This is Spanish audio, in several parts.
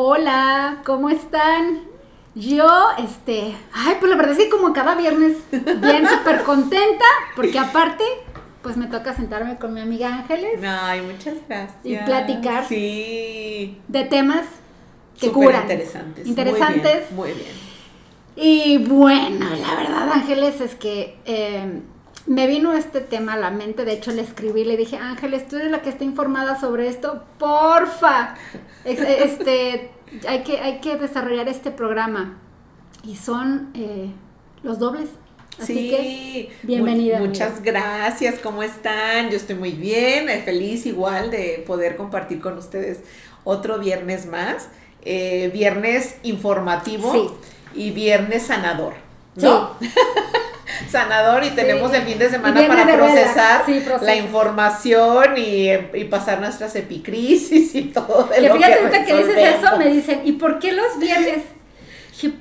Hola, ¿cómo están? Yo, este, ay, pues la verdad es que como cada viernes, bien súper contenta, porque aparte, pues me toca sentarme con mi amiga Ángeles. Ay, muchas gracias. Y platicar. Sí. De temas que Súper curan. interesantes. Interesantes. Muy bien. Muy bien. Y bueno, la verdad, Ángeles, es que eh, me vino este tema a la mente. De hecho, le escribí, le dije, Ángeles, tú eres la que está informada sobre esto. Porfa. Ex- Este, hay que, hay que desarrollar este programa. Y son eh, los dobles. Así sí, que, bienvenida, mu- muchas gracias, ¿cómo están? Yo estoy muy bien, eh, feliz igual de poder compartir con ustedes otro viernes más. Eh, viernes informativo Sí. y viernes sanador, ¿no? sanador y tenemos el fin de semana para de procesar sí, la información y, y pasar nuestras epicrisis y todo de Que lo fíjate ahorita que dices eso, me dicen, ¿y por qué los viernes?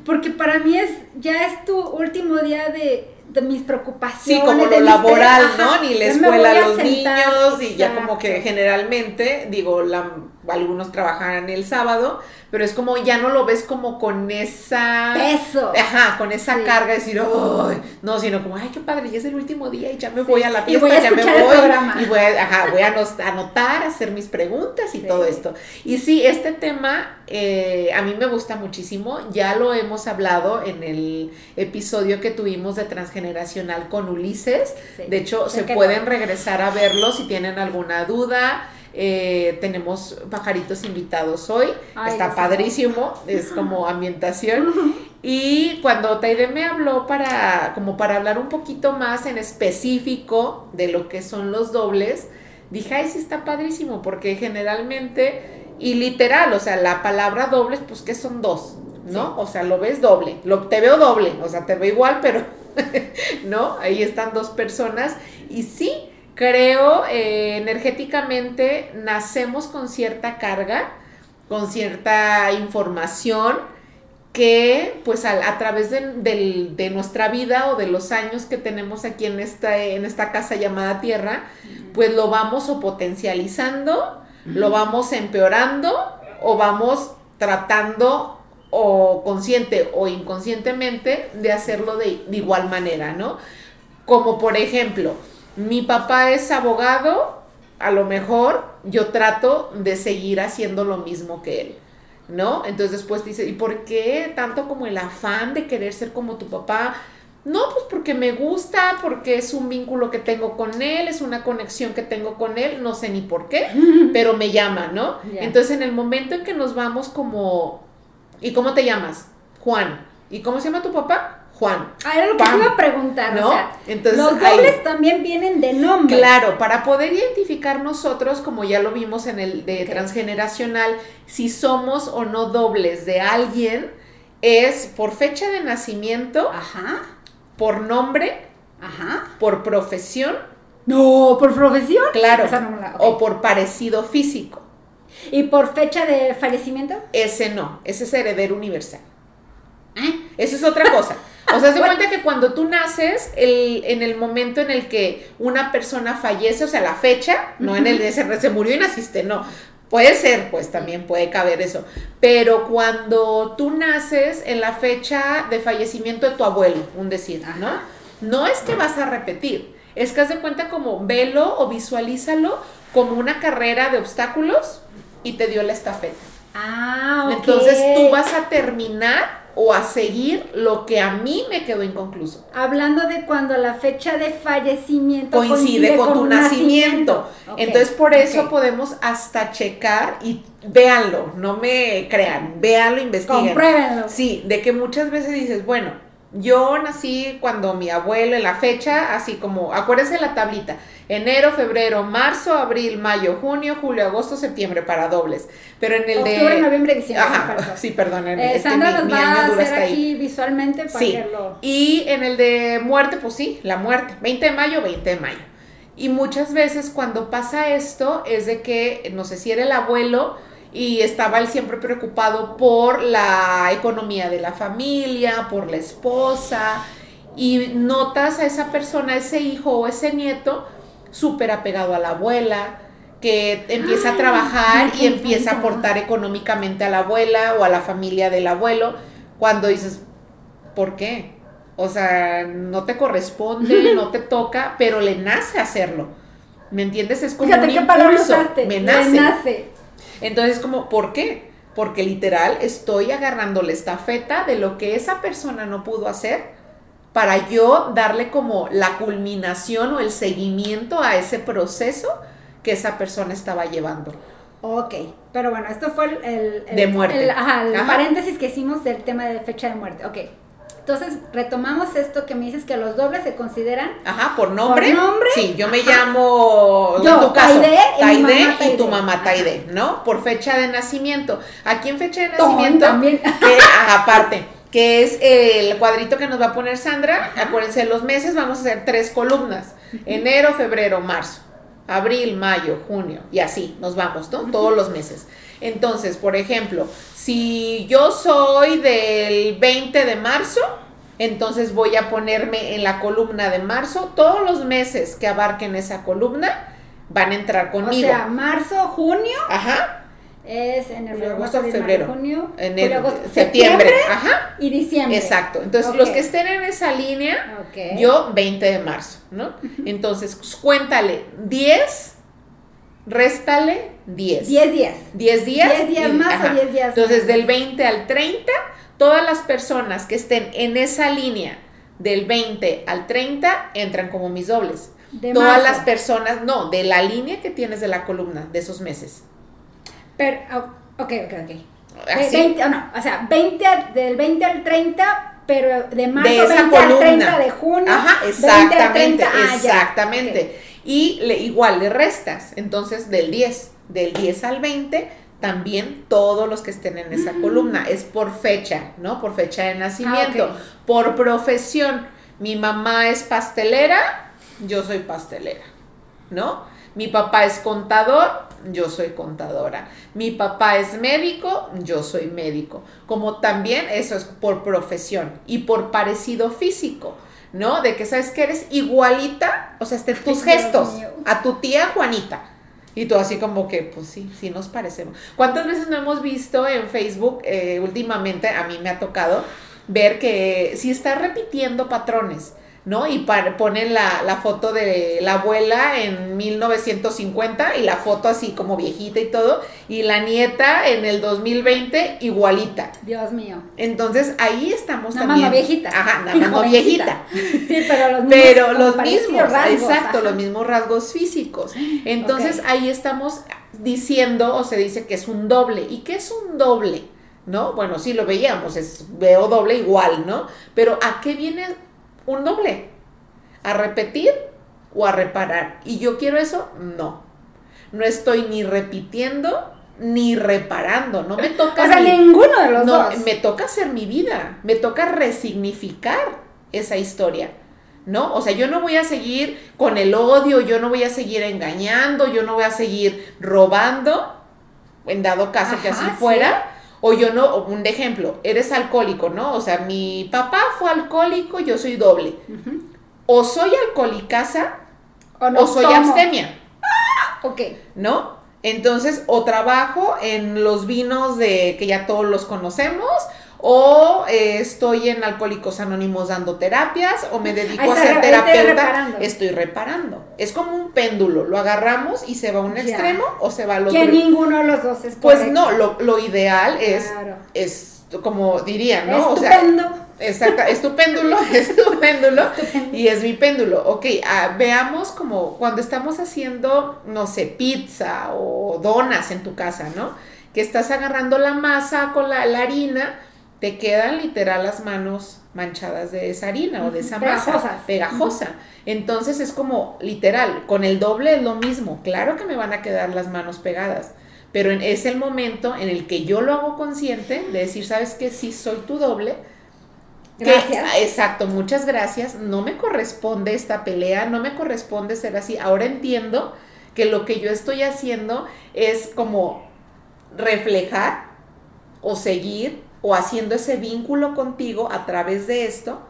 Porque para mí es, ya es tu último día de, de mis preocupaciones. Sí, como lo laboral, ¿no? Ni la escuela a los sentar, niños y ya como que generalmente, digo, la, algunos trabajan el sábado, pero es como ya no lo ves como con esa... Peso. Ajá, con esa Sí. carga de decir, "Ay", no, sino como, ay, qué padre, ya es el último día y ya me voy a la Y fiesta, voy a ya me voy. Y voy a, ajá, voy a anotar, hacer mis preguntas y Sí. todo esto. Y sí, este tema eh, a mí me gusta muchísimo, ya lo hemos hablado en el episodio que tuvimos de transgeneracional con Ulises. De hecho, se pueden regresar a verlo si tienen alguna duda. Eh, tenemos pajaritos invitados hoy. Ay, Está padrísimo. Es como ambientación. Y cuando Taide me habló para, como para hablar un poquito más en específico de lo que son los dobles, dije, ay, sí está padrísimo, porque generalmente, y literal, o sea, la palabra dobles, pues que son dos, ¿no? O sea, lo ves doble, lo, te veo doble, o sea, te veo igual, pero, ¿no? Ahí están dos personas. Y sí, creo, eh, energéticamente, nacemos con cierta carga, con cierta información que pues a, a través de, de nuestra vida o de los años que tenemos aquí en esta, en esta casa llamada Tierra, pues lo vamos o potencializando, lo vamos empeorando o vamos tratando o consciente o inconscientemente de hacerlo de, de igual manera, ¿no? Como por ejemplo, mi papá es abogado, a lo mejor yo trato de seguir haciendo lo mismo que él. ¿no? Entonces después dice, ¿y por qué tanto como el afán de querer ser como tu papá? No, pues porque me gusta, porque es un vínculo que tengo con él, es una conexión que tengo con él, no sé ni por qué, pero me llama, ¿no? Entonces en el momento en que nos vamos como, ¿y cómo te llamas? Juan. ¿Y cómo se llama tu papá? Juan. Ah, era lo que te iba a preguntar, ¿No? o sea, Entonces, los ahí- dobles también vienen de nombre. Claro, para poder identificar nosotros, como ya lo vimos en el de transgeneracional, si somos o no dobles de alguien, es por fecha de nacimiento, Ajá, por nombre, ajá. por profesión, No, por profesión. claro, no la- o por parecido físico. ¿Y por fecha de fallecimiento? Ese no, ese es heredero universal. ¿Eh? Eso es otra cosa. O sea, se cuenta que cuando tú naces, el, en el momento en el que una persona fallece, o sea, la fecha, no en el de se, se murió y naciste, no. Puede ser, pues también puede caber eso. Pero cuando tú naces en la fecha de fallecimiento de tu abuelo, un decir, ¿no? No es que vas a repetir, es que haz de cuenta como velo o visualízalo como una carrera de obstáculos y te dio la estafeta. Ah, ok. Entonces tú vas a terminar o a seguir lo que a mí me quedó inconcluso. Hablando de cuando la fecha de fallecimiento Coincide con, tu nacimiento. Entonces por eso podemos hasta checar y véanlo, no me crean, véanlo, investiguen. Compruébenlo. Sí, de que muchas veces dices, bueno, yo nací cuando mi abuelo en la fecha, así como, acuérdense la tablita, enero, febrero, marzo, abril, mayo, junio, julio, agosto, septiembre para dobles. Pero en el de... Octubre, noviembre, diciembre. Ajá, sí, perdón, Eh, es que Sandra mi- mi va año a dura hacer hasta ahí. aquí visualmente para Sí. Y en el de muerte, pues sí, la muerte. 20 de mayo, 20 de mayo. Y muchas veces cuando pasa esto es de que, no sé si era el abuelo y estaba él siempre preocupado por la economía de la familia, por la esposa, y notas a esa persona, ese hijo o ese nieto, súper apegado a la abuela, que empieza a trabajar y empieza a aportar económicamente a la abuela o a la familia del abuelo, cuando dices, ¿por qué? O sea, no te corresponde, no te toca, pero le nace hacerlo. ¿Me entiendes? Es como un impulso. Me nace. Le nace. Entonces, como, ¿por qué? Porque literal estoy agarrando la estafeta de lo que esa persona no pudo hacer para yo darle como la culminación o el seguimiento a ese proceso que esa persona estaba llevando. Ok, pero bueno, esto fue el, el de muerte. El, ajá, el paréntesis que hicimos del tema de fecha de muerte. Ok, entonces retomamos esto que me dices que los dobles se consideran. Ajá, por nombre. Por nombre. Sí, yo me llamo, yo, en tu caso, Taide, y, tu mamá Taide, ¿no? Por fecha de nacimiento. Aquí en fecha de nacimiento, también. Que, aparte que es el cuadrito que nos va a poner Sandra. Acuérdense, los meses vamos a hacer tres columnas. Enero, febrero, marzo abril, mayo, junio, y así nos vamos, ¿no? Todos los meses. Entonces, por ejemplo, si yo soy del 20 de marzo, entonces voy a ponerme en la columna de marzo, todos los meses que abarquen esa columna van a entrar conmigo. O sea, marzo, junio. Ajá es en el agosto, febrero, junio, septiembre, ajá, y diciembre. Exacto. Entonces, los que estén en esa línea, yo 20 de marzo, ¿no? Entonces, cuéntale 10 réstale 10. 10 días. 10 días. 10 días más o 10 días Entonces, del 20 al 30, todas las personas que estén en esa línea del 20 al 30 entran como mis dobles. todas las personas, no, de la línea que tienes de la columna de esos meses. Pero, oh, ok, ok, ok. 20, oh, no, o sea, 20, del 20 al 30, pero de marzo de 20 al 30 de junio. Ajá, exactamente, ah, exactamente. Y le, igual le restas, entonces del 10, del 10 al 20, también todos los que estén en esa mm. columna. Es por fecha, ¿no? Por fecha de nacimiento, ah, por profesión. Mi mamá es pastelera, yo soy pastelera, ¿no? Mi papá es contador, yo soy contadora. Mi papá es médico, yo soy médico. Como también eso es por profesión y por parecido físico. ¿No? De que sabes que eres igualita, o sea, este, tus gestos a tu tía Juanita. Y tú así como que, pues sí, sí nos parecemos. ¿Cuántas veces no hemos visto en Facebook eh, últimamente, a mí me ha tocado, ver que si está repitiendo patrones? ¿No? Y ponen la, foto de la abuela en 1950 y la foto así como viejita y todo, y la nieta en el 2020 igualita. Dios mío. Entonces ahí estamos nada también. Más viejita. Ajá, nada más no viejita. Sí, pero los mismos, pero los mismos exacto, los mismos rasgos físicos. Entonces ahí estamos diciendo, o se dice que es un doble. ¿Y qué es un doble? ¿No? Bueno, sí lo veíamos, es veo doble igual, ¿no? Pero ¿a qué viene un doble. A repetir o a reparar. ¿Y yo quiero eso? No. No estoy ni repitiendo ni reparando. No me toca. O sea, ninguno de los no, dos. Me toca hacer mi vida. Me toca resignificar esa historia. ¿no? O sea, yo no voy a seguir con el odio, yo no voy a seguir engañando, yo no voy a seguir robando, en dado caso que así fuera, o yo no, un ejemplo, eres alcohólico, ¿no? O sea, mi papá fue alcohólico, yo soy doble. O soy alcohólica o, no o soy abstemia. Ah, ok. ¿No? Entonces, o trabajo en los vinos de que ya todos los conocemos, o eh, estoy en Alcohólicos Anónimos dando terapias, o me dedico a ser terapeuta, estoy reparando. Es como un péndulo, lo agarramos y se va a un extremo o se va al otro. Que ninguno de los dos es Pues no, lo, ideal es, es, como diría, ¿no? Estupendo. O sea, Exacto, es tu péndulo, es tu péndulo y es mi péndulo. Ok, ah, veamos como cuando estamos haciendo, no sé, pizza o donas en tu casa, ¿no? Que estás agarrando la masa con la harina te quedan literal las manos manchadas de esa harina o de esa masa pegajosa. Entonces es como literal, con el doble es lo mismo. Claro que me van a quedar las manos pegadas, pero es el momento en el que yo lo hago consciente de decir, ¿sabes qué? Sí, soy tu doble. Gracias. exacto, muchas gracias. No me corresponde esta pelea, no me corresponde ser así. Ahora entiendo que lo que yo estoy haciendo es como reflejar o seguir o haciendo ese vínculo contigo a través de esto,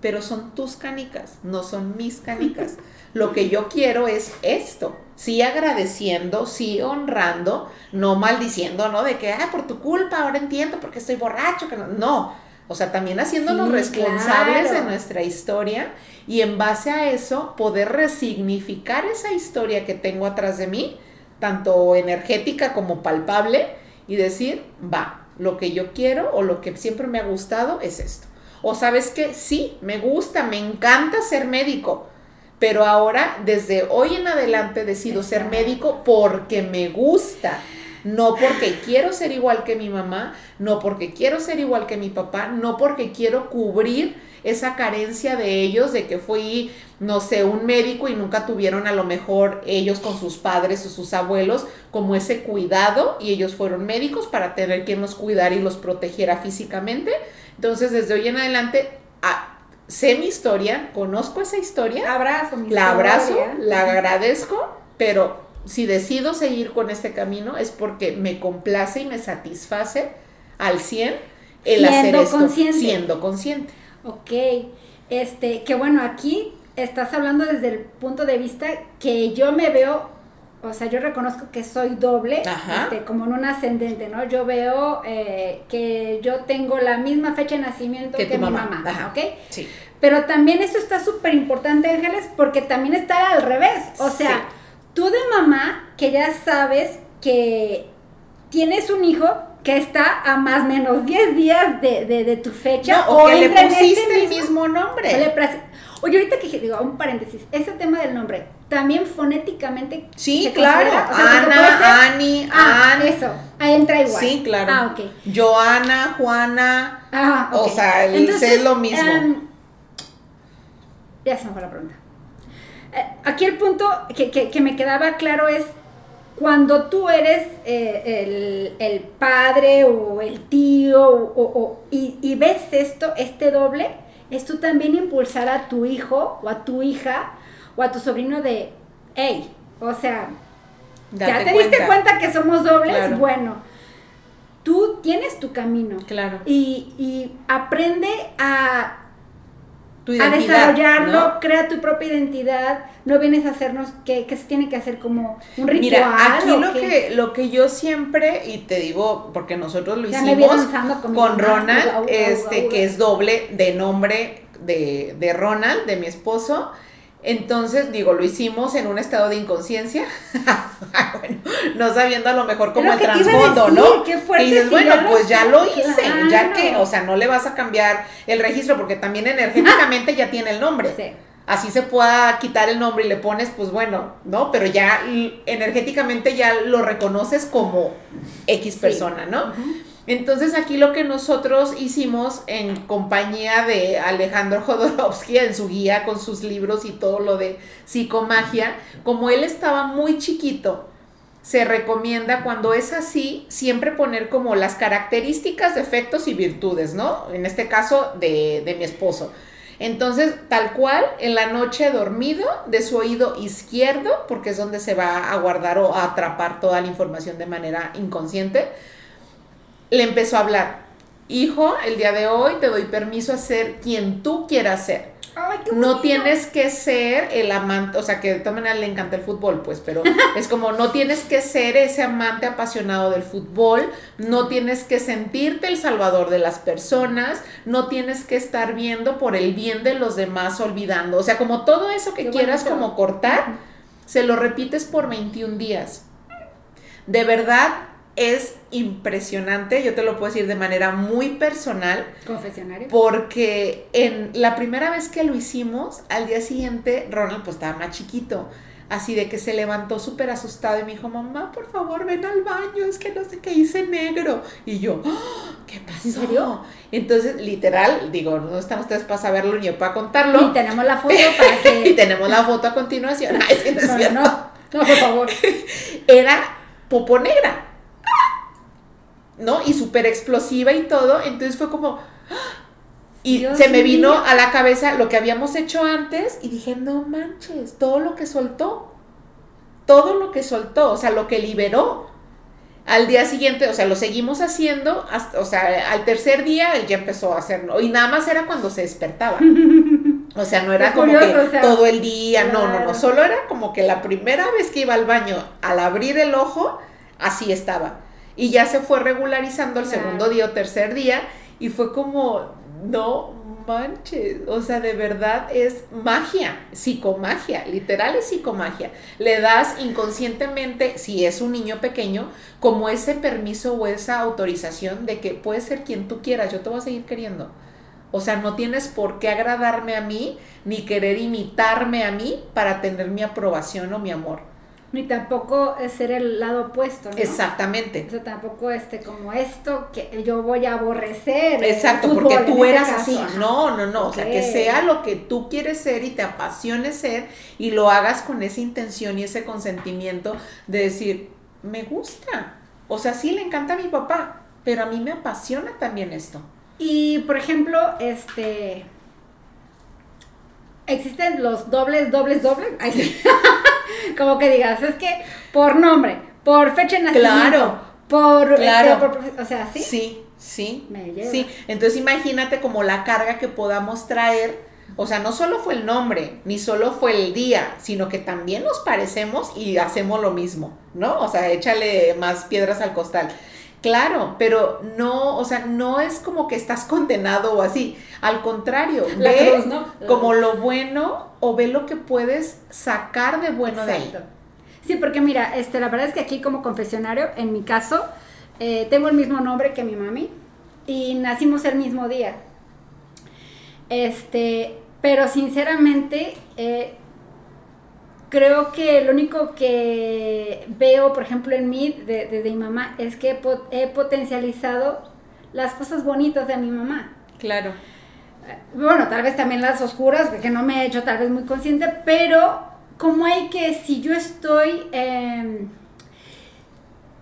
pero son tus canicas, no son mis canicas. Lo que yo quiero es esto, sí agradeciendo, sí honrando, no maldiciendo, ¿no? De que, ah, por tu culpa, ahora entiendo por qué estoy borracho, que no. No, o sea, también haciéndonos Sí, responsables de nuestra historia y en base a eso poder resignificar esa historia que tengo atrás de mí, tanto energética como palpable, y decir, va, lo que yo quiero o lo que siempre me ha gustado es esto. O sabes que sí, me gusta, me encanta ser médico, pero ahora desde hoy en adelante decido ser médico porque me gusta. No porque quiero ser igual que mi mamá, no porque quiero ser igual que mi papá, no porque quiero cubrir esa carencia de ellos de que fui, no sé, un médico y nunca tuvieron a lo mejor ellos con sus padres o sus abuelos como ese cuidado y ellos fueron médicos para tener quien los cuidara y los protegiera físicamente. Entonces, desde hoy en adelante, ah, sé mi historia, conozco esa historia, Abrazo, mi la abrazo, historia. la agradezco, pero si decido seguir con este camino es porque me complace y me satisface al 100 el hacer esto, consciente. siendo consciente. Ok, este, que bueno, aquí estás hablando desde el punto de vista que yo me veo, o sea, yo reconozco que soy doble, este, como en un ascendente, ¿no? Yo veo eh, que yo tengo la misma fecha de nacimiento Que mi mamá, mamá, ajá. ¿ok? Sí. Pero también eso está súper importante, Ángeles, porque también está al revés. O sea, Sí. Tú de mamá, que ya sabes que tienes un hijo que está a más o menos 10 días de, de- de tu fecha. No, o, que le ese pusiste el mismo nombre. le Oye, ahorita que digo, un paréntesis, ese tema del nombre, también fonéticamente. Sí, claro. O sea, Ana, Ani, Ah, eso, ahí entra igual. Sí, claro. Ah, ok. Joana, Juana. Ah, O sea, el- es lo mismo. em, ya se me fue la pregunta. Eh, aquí el punto que, que- que me quedaba claro es cuando tú eres eh, el, el padre o el tío o- o- y, y ves esto, este doble, es tú también impulsar a tu hijo o a tu hija o a tu sobrino de, hey, o sea, ¿ya te diste cuenta que somos dobles? Claro. Bueno, tú tienes tu camino Claro. y, y aprende a, Tu a desarrollarlo, ¿no? crea tu propia identidad, no vienes a hacernos que, que se tiene que hacer como un ritual. Mira, aquí lo qué. que, lo que yo siempre, y te digo, porque nosotros lo Ya hicimos con con. Ronald, este, que es doble de nombre de, de Ronald, de mi esposo. Entonces, digo, lo hicimos en un estado de inconsciencia, bueno, no sabiendo a lo mejor como Lo el trasfondo, ¿no? qué fuerte y dices, si bueno, pues ya lo hice, ya que, o sea, no le vas a cambiar el registro porque también energéticamente ya tiene el nombre Sí. así se pueda quitar el nombre y le pones, pues bueno, ¿no? Pero ya energéticamente ya lo reconoces como X persona, ¿no? Ujú. Entonces aquí lo que nosotros hicimos en compañía de Alejandro Jodorowsky en su guía con sus libros y todo lo de psicomagia, como él estaba muy chiquito, se recomienda cuando es así siempre poner como las características, defectos y virtudes, ¿no? En este caso de, de mi esposo. Entonces, tal cual, en la noche dormido, de su oído izquierdo, porque es donde se va a guardar o a atrapar toda la información de manera inconsciente, le empezó a hablar. Hijo, el día de hoy te doy permiso a ser quien tú quieras ser. Ay, No tienes que ser el amante, o sea, que de todas maneras le encanta el fútbol, pues, pero es como no tienes que ser ese amante apasionado del fútbol, no tienes que sentirte el salvador de las personas, no tienes que estar viendo por el bien de los demás olvidando, o sea, como todo eso que Qué quieras bonito. como cortar, se lo repites por 21 días. De verdad es impresionante, yo te lo puedo decir de manera muy personal. Confesionario. Porque en la primera vez que lo hicimos, al día siguiente, Ronald pues estaba más chiquito. Así de que se levantó súper asustado y me dijo, mamá, por favor, ven al baño, es que no sé qué hice negro. Y yo, "Ah, ¿qué pasó? ¿En serio? Entonces, literal, digo, no están ustedes para saberlo ni yo para contarlo. Y tenemos la foto para que. Y tenemos la foto a continuación. Ay, sí, no No, no, no, por favor. Era popo negra. ¿No? Y súper explosiva y todo. Entonces fue como. ¡ah! Y Dios se me vino mío. a la cabeza lo que habíamos hecho antes y dije, no manches, todo lo que soltó. Todo lo que soltó, o sea, lo que liberó. Al día siguiente, o sea, lo seguimos haciendo, hasta, o sea, al tercer día él ya empezó a hacerlo. Y nada más era cuando se despertaba. O sea, no era como curioso, que o sea, todo el día, no, no, no, solo era como que la primera vez que iba al baño, al abrir el ojo, así estaba. Y ya se fue regularizando el Claro. segundo día o tercer día y fue como, no manches, o sea, de verdad es magia, psicomagia, literal es psicomagia. Le das inconscientemente, si es un niño pequeño, como ese permiso o esa autorización de que puedes ser quien tú quieras, yo te voy a seguir queriendo. O sea, no tienes por qué agradarme a mí ni querer imitarme a mí para tener mi aprobación o mi amor. Ni tampoco es ser el lado opuesto, ¿no? Exactamente. O sea, tampoco este como esto que yo voy a aborrecer. el Exacto, fútbol porque tú este eras así. ajá. No, no, no. O sea, que sea lo que tú quieres ser y te apasione ser y lo hagas con esa intención y ese consentimiento de decir, me gusta. O sea, sí le encanta a mi papá, pero a mí me apasiona también esto. Y por ejemplo, este existen los dobles, dobles, dobles. Ay, sí. Como que digas, es que por nombre, por fecha de nacimiento, Claro. por, este, Claro. por o sea, sí. Sí, sí. Me lleva. Sí, entonces imagínate como la carga que podamos traer. O sea, no solo fue el nombre, ni solo fue el día, sino que también nos parecemos y hacemos lo mismo, ¿no? O sea, échale más piedras al costal. Claro, pero no, o sea, no es como que estás condenado o así. Al contrario, La ve cruz, ¿no? como lo bueno o ve lo que puedes sacar de bueno de ahí. Exacto. Sí, porque mira, este, la verdad es que aquí como confesionario, en mi caso, eh, tengo el mismo nombre que mi mami y nacimos el mismo día. Este, pero sinceramente, eh, creo que lo único que veo, por ejemplo, en mí, de- desde mi mamá, es que he, po- he potencializado las cosas bonitas de mi mamá. Claro. Bueno, tal vez también las oscuras, que no me he hecho tal vez muy consciente, pero como hay que, si yo estoy, eh,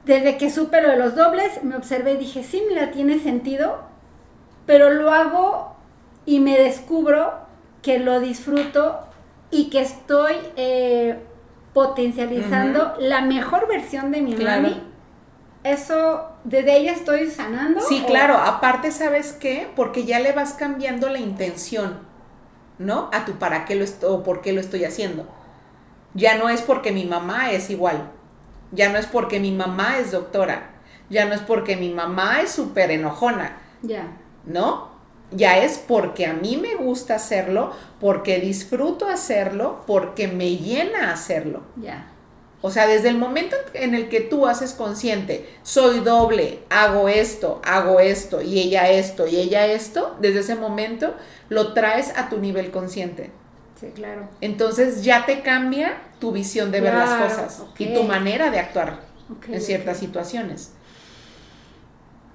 desde que supe lo de los dobles, me observé y dije, sí, mira, tiene sentido, pero lo hago y me descubro que lo disfruto y que estoy eh, potencializando la mejor versión de mi Claro. mami. Eso, desde ella estoy sanando. Sí, o- claro, aparte, ¿sabes qué? Porque ya le vas cambiando la intención, ¿no? A tu para qué lo estoy, o por qué lo estoy haciendo. Ya no es porque mi mamá es igual, ya no es porque mi mamá es doctora, ya no es porque mi mamá es súper enojona, Ya. ¿no? Ya es porque a mí me gusta hacerlo, porque disfruto hacerlo, porque me llena hacerlo. Ya. O sea, desde el momento en el que tú haces consciente, soy doble, hago esto, hago esto, y ella esto, y ella esto, desde ese momento lo traes a tu nivel consciente. Sí, claro. Entonces ya te cambia tu visión de ver las cosas y tu manera de actuar en ciertas situaciones.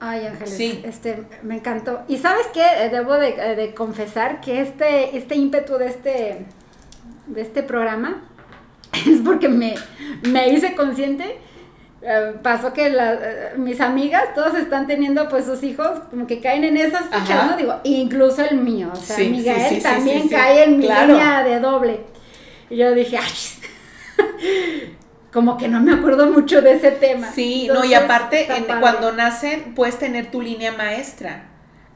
Ay, Ángeles, Sí. este, me encantó. Y sabes qué, Eh, debo de, eh, de confesar que este, este ímpetu de este, de este programa es porque me, me hice consciente. eh, pasó que la- mis amigas, todos están teniendo pues sus hijos como que caen en esas fichas. ¿no? Digo, incluso el mío, o sea, Sí, Miguel sí, también cae en mi Claro. línea de doble. Y yo dije, ay, como que no me acuerdo mucho de ese tema. Sí, no, y aparte, en- cuando nacen, puedes tener tu línea maestra,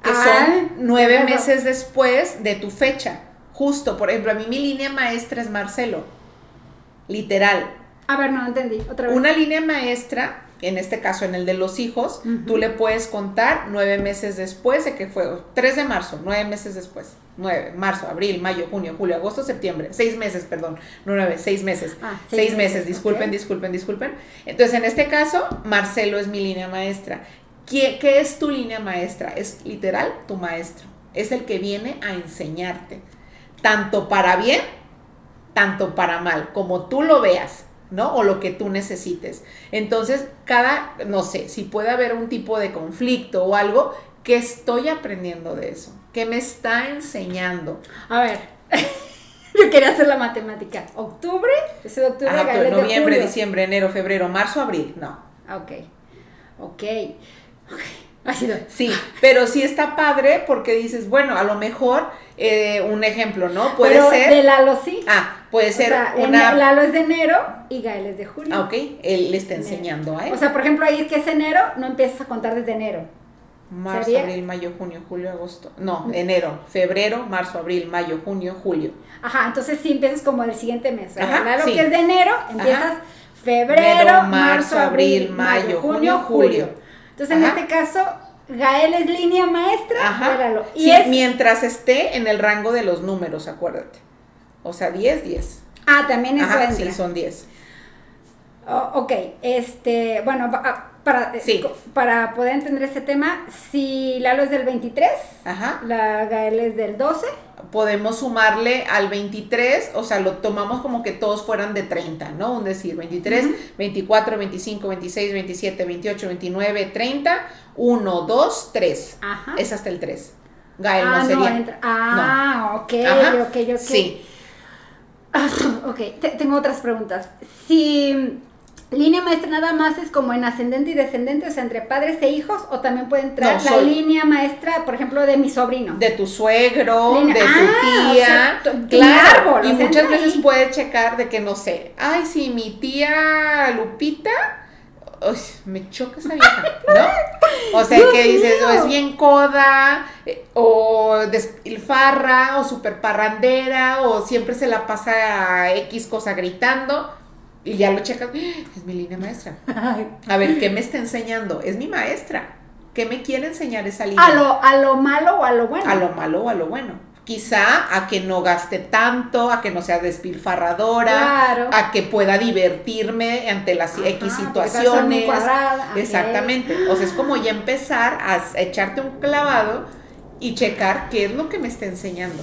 que Ah, son nueve claro. meses después de tu fecha. Justo, por ejemplo, a mí mi línea maestra es Marcelo, literal. A ver, no entendí. Otra vez. Una línea maestra, en este caso en el de los hijos, tú le puedes contar nueve meses después de que fue 3 de marzo, nueve meses después. 9, marzo, abril, mayo, junio, julio, agosto, septiembre. Seis meses, perdón. No nueve, seis meses. Ah, seis, seis meses, meses, disculpen, disculpen, disculpen. Entonces, en este caso, Marcelo es mi línea maestra. ¿Qué, qué es tu línea maestra? Es literal tu maestro. Es el que viene a enseñarte. Tanto para bien, tanto para mal, como tú lo veas, ¿no? O lo que tú necesites. Entonces, cada, no sé, si puede haber un tipo de conflicto o algo, ¿qué estoy aprendiendo de eso? ¿Qué me está enseñando? A ver. Yo quería hacer la matemática. Octubre, ese de octubre, Gales de noviembre, diciembre, enero, febrero, marzo, abril, no. Ah, Ok. Ok. Ok. Ha sido. Sí, pero sí está padre porque dices, bueno, a lo mejor eh, un ejemplo, ¿no? Puede Pero ser. de Lalo sí. Ah, puede o ser sea, en- una. Lalo es de enero y Gael es de julio. Ah, ok, él le está enseñando a él. O sea, por ejemplo, ahí que es enero, no empiezas a contar desde enero. Marzo, Sería- abril, mayo, junio, julio, agosto. No, enero, febrero, marzo, abril, mayo, junio, julio. Ajá, entonces sí empiezas como el siguiente mes. O sea, Ajá, ya lo sí. que es de enero, empiezas Ajá. febrero, Enero, marzo, abril, mayo, junio, julio. Entonces en este caso, Gael es línea maestra. Ajá. Y Sí, es. mientras esté en el rango de los números, acuérdate. O sea, 10, 10. Ah, también eso Ajá, sí, son 10. Oh, ok, este, bueno, ah, para, eh, Sí. para poder entender este tema, si Lalo es del 23, Ajá. la Gael es del 12, Podemos sumarle al 23, o sea, lo tomamos como que todos fueran de 30, ¿no? Un decir, 23, Ujú. 24, 25, 26, 27, 28, 29, 30, 1, 2, 3. Ajá. Es hasta el 3. Gael ah, no sería. Ah, ok, Ajá. ok, ok. Sí. Ok, te- tengo otras preguntas. Si línea maestra nada más es como en ascendente y descendente, o sea, entre padres e hijos, o también puede entrar No, la soy- línea maestra, por ejemplo, de mi sobrino. de tu suegro, de tu Ah, o tía, sea, claro, árbol, y muchas veces ahí. puede checar de que no sé, ay, sí, mi tía Lupita, uy, me choca esa vieja, ¿no? O sea, Dios que dices, o es bien coda, eh, o despilfarra, o super parrandera, o siempre se la pasa a X cosa gritando, y ya lo checas, "Ah, es mi línea maestra. A ver, ¿qué me está enseñando? Es mi maestra. ¿Qué me quiere enseñar esa línea? A lo, a lo malo o a lo bueno. a lo malo o a lo bueno. Quizá a que no gaste tanto, a que no sea despilfarradora, Claro. a que pueda divertirme ante las Ajá, X situaciones. cuadrada. Exactamente. O sea, es como ya empezar a echarte un clavado y checar qué es lo que me está enseñando.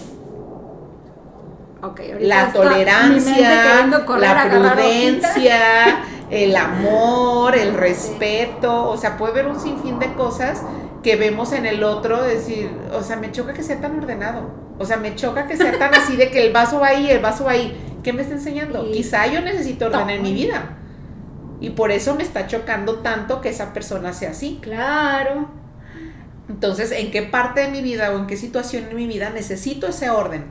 Ok, ahorita La tolerancia, correr, la prudencia, el amor, el respeto, o sea, puede haber un sinfín de cosas que vemos en el otro, decir, o sea, me choca que sea tan ordenado, o sea, me choca que sea tan así de que el vaso va ahí, el vaso va ahí, ¿qué me está enseñando? Y- Quizá yo necesito orden en mi vida y por eso me está chocando tanto que esa persona sea así. Claro. Entonces, ¿en qué parte de mi vida o en qué situación en mi vida necesito ese orden?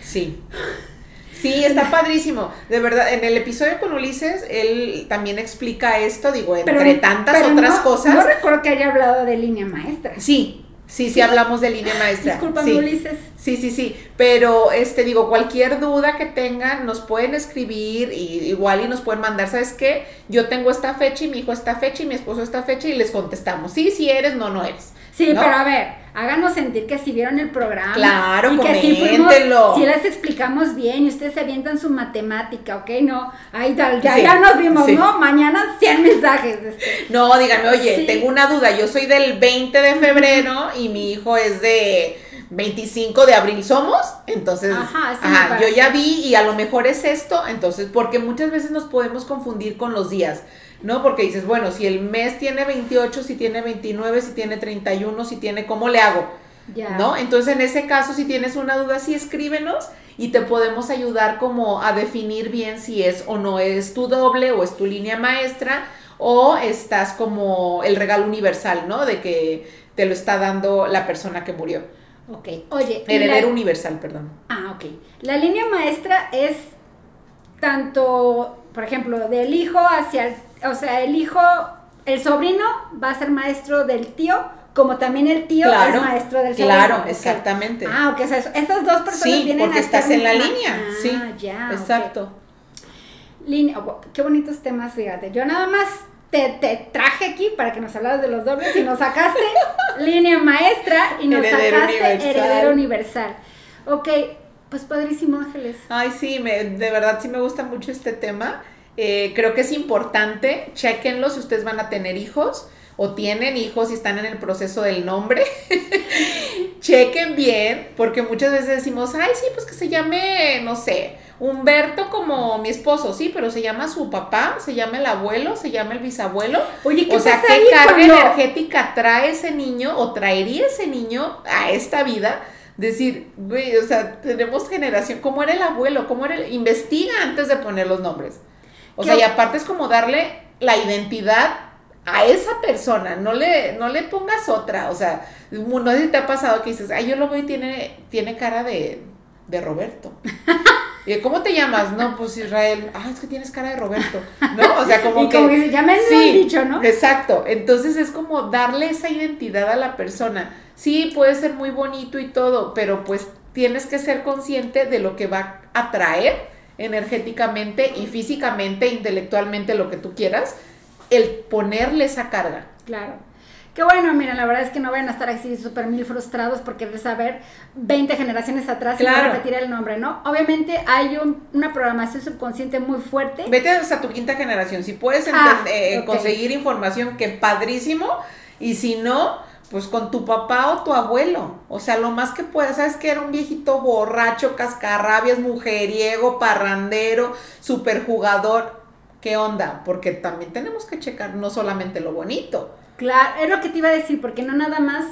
Sí. Sí, está padrísimo. De verdad, en el episodio con Ulises, él también explica esto, digo, entre Pero- tantas pero otras no- cosas. No recuerdo que haya hablado de línea maestra. Sí, sí, sí, hablamos de línea maestra. Discúlpame, sí. Ulises. Sí, sí, sí, pero este digo, cualquier duda que tengan, nos pueden escribir y igual y nos pueden mandar, ¿sabes qué? Yo tengo esta fecha y mi hijo esta fecha y mi esposo esta fecha y les contestamos, sí, sí eres, no, no eres. Sí, ¿no? pero a ver, háganos sentir que si vieron el programa. Claro, y que sí fuimos, si les explicamos bien y ustedes se avientan su matemática, ¿ok? No, ahí tal, ya, Sí, ya nos vimos, sí. ¿no? Mañana 100 mensajes. este. No, díganme, oye, Sí. tengo una duda, yo soy del 20 de febrero y mi hijo es de 25 de abril, ¿somos? Entonces, Ajá, sí ajá, yo ya vi y a lo mejor es esto, entonces, porque muchas veces nos podemos confundir con los días, ¿no? Porque dices, bueno, si el mes tiene 28, si tiene 29, si tiene 31, si tiene, ¿cómo le hago? ¿No? Entonces, en ese caso, si tienes una duda, sí escríbenos y te podemos ayudar como a definir bien si es o no es tu doble o es tu línea maestra o estás como el regalo universal, ¿no? De que te lo está dando la persona que murió. Ok, oye. Heredero la- universal, perdón. Ah, ok. La línea maestra es tanto, por ejemplo, del hijo hacia el, o sea, el hijo, el sobrino va a ser maestro del tío, como también el tío Claro, es maestro del sobrino. claro, exactamente. Ah, ok, o sea, esas dos personas Sí, vienen porque a ser estás en la misma- línea, Ah, sí. ya. Exacto. Línea, oh, qué bonitos temas, fíjate. Yo nada más te, te traje aquí para que nos hablaras de los dobles y nos sacaste línea maestra y nos Heredero sacaste universal. heredero universal. Ok, pues padrísimo, Ángeles. Ay, sí, me, de verdad sí me gusta mucho este tema. Eh, creo que es importante, chequenlo si ustedes van a tener hijos o tienen hijos y están en el proceso del nombre. Chequen bien, porque muchas veces decimos, ay, sí, pues que se llame, no sé, Humberto como mi esposo, sí, pero se llama su papá, se llama el abuelo, se llama el bisabuelo. Oye, ¿qué o sea, ¿qué carga cuando- energética trae ese niño o traería ese niño a esta vida? Decir, güey, o sea, tenemos generación, ¿cómo era el abuelo? ¿Cómo era el... Investiga antes de poner los nombres. O ¿Qué sea, y aparte es como darle la identidad a esa persona, no le, no le pongas otra, o sea, no sé si te ha pasado que dices, ay, yo lo veo y tiene, tiene cara de, de Roberto. ¿Y cómo te llamas? No, pues Israel. Ah, es que tienes cara de Roberto. ¿No? O sea, como y que. como que ya me han dicho, ¿no? Exacto. Entonces es como darle esa identidad a la persona. Sí, puede ser muy bonito y todo, pero pues tienes que ser consciente de lo que va a atraer energéticamente y físicamente, intelectualmente, lo que tú quieras, el ponerle esa carga. Claro. Qué bueno, mira, la verdad es que no vayan a estar así súper mil frustrados porque de saber 20 generaciones atrás y no Claro. repetir el nombre, ¿no? Obviamente hay un- una programación subconsciente muy fuerte. Vete hasta tu quinta generación. Si puedes Ah, eh, conseguir información, que padrísimo. Y si no, pues con tu papá o tu abuelo. O sea, lo más que puedas. ¿Sabes que Era un viejito borracho, cascarrabias, mujeriego, parrandero, superjugador. ¿Qué onda? Porque también tenemos que checar no solamente lo bonito. Claro, es lo que te iba a decir, porque no nada más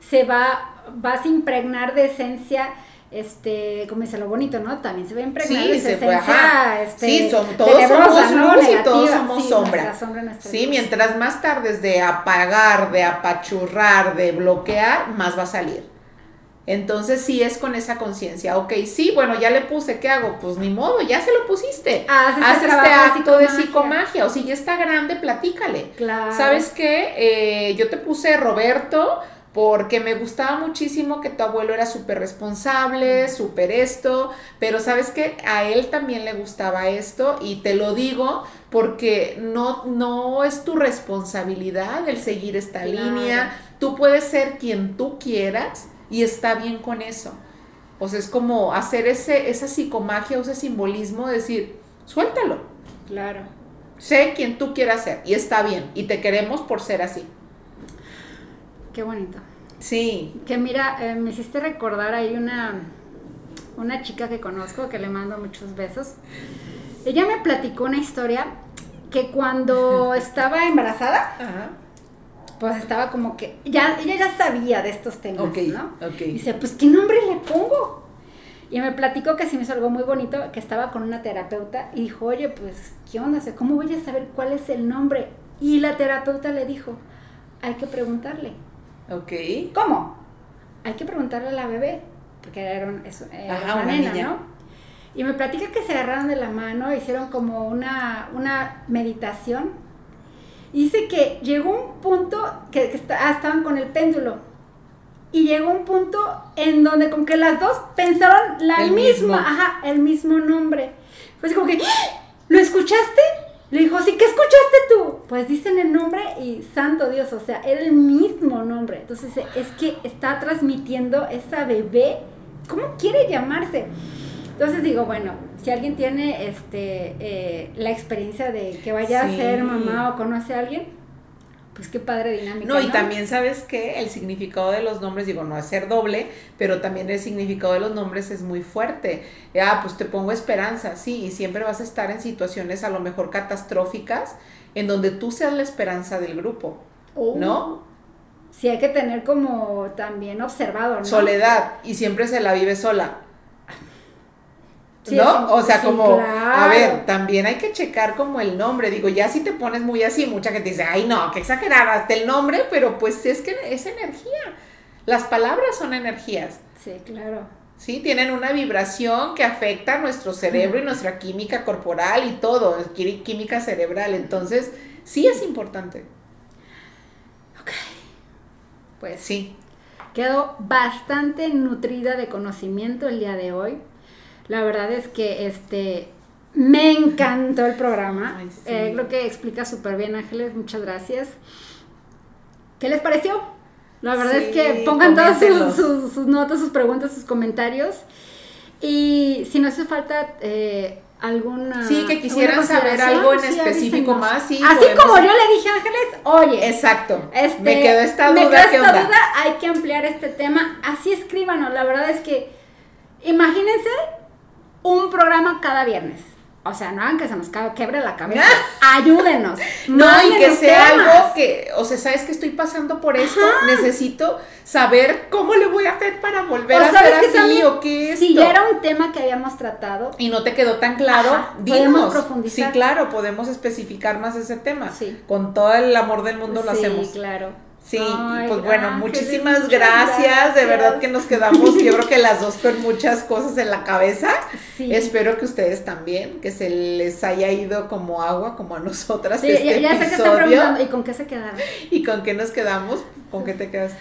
se va, vas a impregnar de esencia, este, como dice lo bonito, ¿no? También se impregnar de Sí, se esencia, ajá. este, sí, son, todos somos ¿no? luz y todos somos Sí, sombra. Sí, luz. mientras más tardes de apagar, de apachurrar, de bloquear, más va a salir. Entonces sí es con esa conciencia. Ok, sí, bueno, ya le puse, ¿qué hago? Pues ni modo, ya se lo pusiste. Haz ese Haz este acto de psicomagia. psicomagia. O si ya está grande, platícale. Claro. ¿Sabes qué? Eh, yo te puse Roberto porque me gustaba muchísimo que tu abuelo era súper responsable, súper esto, pero sabes que a él también le gustaba esto y te lo digo porque no, no es tu responsabilidad el seguir esta Claro. línea, tú puedes ser quien tú quieras y está bien con eso. O sea, es como hacer ese, esa psicomagia o ese simbolismo, decir, suéltalo, Claro. sé quien tú quieras ser y está bien y te queremos por ser así. Qué bonito. Sí. Que mira, eh, me hiciste recordar ahí una, una chica que conozco, que le mando muchos besos. Ella me platicó una historia que cuando estaba embarazada, Ajá. pues estaba como que, ya, ella ya sabía de estos temas, ¿no? ok. Dice, pues, ¿qué nombre le pongo? Y me platicó que se me hizo algo muy bonito, que estaba con una terapeuta y dijo, oye, pues, ¿qué onda? ¿Cómo voy a saber cuál es el nombre? Y la terapeuta le dijo, hay que preguntarle. Ok. ¿Cómo? Hay que preguntarle a la bebé, porque era, un- eso, era Ajá, una una nena, niña. ¿no? Y me platica que se agarraron de la mano, hicieron como una, una meditación. Y dice que llegó un punto que, que está- ah, estaban con el péndulo. Y llegó un punto en donde como que las dos pensaron la El misma, mismo. ajá, el mismo nombre. Pues como que, ¡Ah! ¿lo escuchaste? Le dijo, sí, ¿qué escuchaste tú? Pues dicen el nombre y santo Dios, o sea, era el mismo nombre. Entonces es que está transmitiendo esa bebé, ¿cómo quiere llamarse? Entonces digo, bueno, si alguien tiene este eh, la experiencia de que vaya Sí. a ser mamá o conoce a alguien, pues qué padre dinámica. No, y también sabes que el significado de los nombres, digo, no es ser doble, pero también el significado de los nombres es muy fuerte. Ah, pues te pongo esperanza, sí, y siempre vas a estar en situaciones a lo mejor catastróficas en donde tú seas la esperanza del grupo, Oh. ¿no? Sí, hay que tener como también observado, ¿no? Soledad, y siempre se la vive sola. Sí, ¿No? o sea, sí, como, a ver, también hay que checar como el nombre. Digo, ya si te pones muy así, mucha gente dice, ay, no, que exagerada hasta el nombre, pero pues es que es energía. Las palabras son energías, Sí, claro. ¿sí? Tienen una vibración que afecta a nuestro cerebro y nuestra química corporal y todo, química cerebral. Entonces, sí es importante. Pues Sí. Quedo bastante nutrida de conocimiento el día de hoy. La verdad es que este me encantó el programa. Ay, sí. Eh, creo que explica súper bien, Ángeles. Muchas gracias. ¿Qué les pareció? La verdad es que pongan todas sus, sus- sus notas, sus preguntas, sus comentarios. Y si no hace falta eh, alguna. Sí, que quisieran saber algo en sí, específico avísenos. más, sí, Así como yo le dije a Ángeles, oye. Exacto. Este, me quedó esta me duda, quedó ¿qué esta onda? duda, hay que ampliar este tema. Así escríbanos. La verdad es que, imagínense un programa cada viernes. O sea, no hagan que se nos quebre la cabeza. Ayúdenos. No, y que sea temas. algo que, o sea, ¿sabes que estoy pasando por esto? Necesito saber cómo le voy a hacer para volver O a que así también, o qué es Si ya era un tema que habíamos tratado, Y no te quedó tan claro, Ajá, dinos. podemos profundizar. Sí, claro, podemos especificar más ese tema. Sí. Con todo el amor del mundo lo sí, hacemos. claro. Sí, Ay, pues bueno, muchísimas gracias. De verdad que nos quedamos, yo creo que las dos con muchas cosas en la cabeza. Sí. Espero que ustedes también, que se les haya ido como agua, como a nosotras. Sí, este ya, ya sé que están episodio. preguntando, ¿y con qué se quedaron? ¿Y con qué nos quedamos? ¿Con qué te quedaste?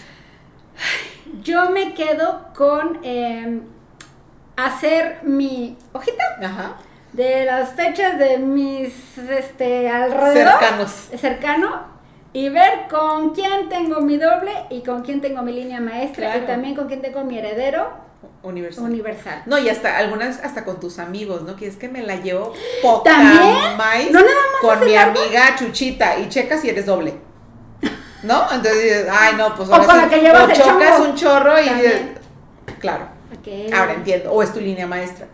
Yo me quedo con eh, hacer mi hojita Ajá. de las fechas de mis este alrededor Cercanos. cercano y ver con quién tengo mi doble y con quién tengo mi línea maestra Claro. y también con quién tengo mi heredero Universal. universal. No, y hasta algunas, hasta con tus amigos, ¿no? Que es que me la llevo poca ¿También? más ¿No nada más con mi algo? amiga Chuchita y checas si eres doble. ¿No? Entonces dices, ay, no, pues O ahora con sí, la que llevas o el chocas chongo. un chorro y dices, claro, ahora entiendo. O es tu línea maestra,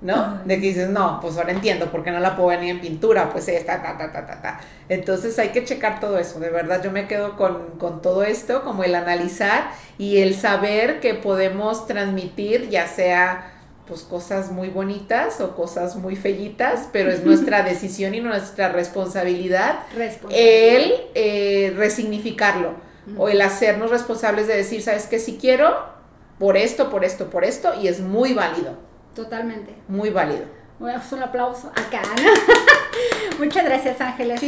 ¿no? De que dices, no, pues ahora entiendo, porque no la puedo venir en pintura, pues esta, ta, ta, ta, ta, ta. Entonces hay que checar todo eso, de verdad, yo me quedo con, con todo esto, como el analizar y el saber que podemos transmitir, ya sea pues cosas muy bonitas o cosas muy fellitas, pero es nuestra decisión y nuestra responsabilidad Responsable. el eh, resignificarlo o el hacernos responsables de decir, sabes que si quiero, por esto, por esto, por esto, y es muy válido, Totalmente. muy válido. Bueno, pues un aplauso acá, ¿no? Muchas gracias, Ángeles.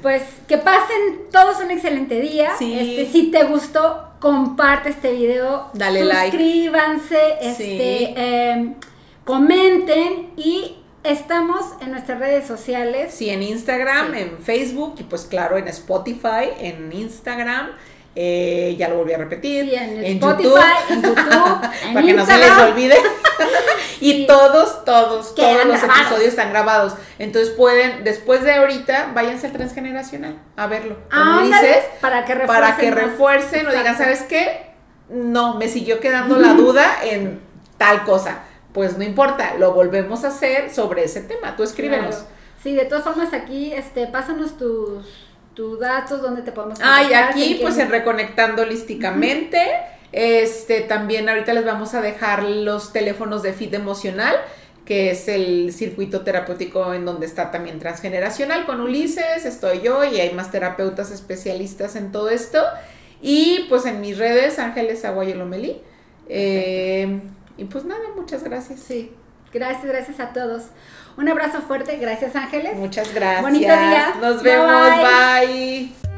Pues que pasen todos un excelente día. Sí. Este, si te gustó, comparte este video. Dale like. Suscríbanse, este, Sí. eh, comenten y estamos en nuestras redes sociales. Sí, en Instagram, Sí. en Facebook y pues claro, en Spotify, en Instagram. Eh, ya lo volví a repetir. Sí, en, en Spotify, YouTube. en YouTube, en para que no se les olvide. y Sí. todos, todos, Quedan todos los grabados. episodios están grabados. Entonces pueden, después de ahorita, váyanse al transgeneracional a verlo. Como Ándale, dices, para que refuercen. para que refuercen o digan. ¿sabes qué? No, me siguió quedando la duda en tal cosa. Pues no importa, lo volvemos a hacer sobre ese tema. Tú escríbenos. Claro. Sí, de todas formas aquí, este, pásanos tus, tus datos, donde te podemos Ah, y contactar, aquí pues en Reconectando Holísticamente, este también ahorita les vamos a dejar los teléfonos de Fit Emocional, que es el circuito terapéutico en donde está también transgeneracional con Ulises, estoy yo y hay más terapeutas especialistas en todo esto. Y pues en mis redes, Ángeles Aguayelomelí. Eh, y pues nada, muchas gracias. Sí, gracias, gracias a todos. Un abrazo fuerte, gracias Ángeles. Muchas gracias. Bonito día. Nos vemos. bye. bye.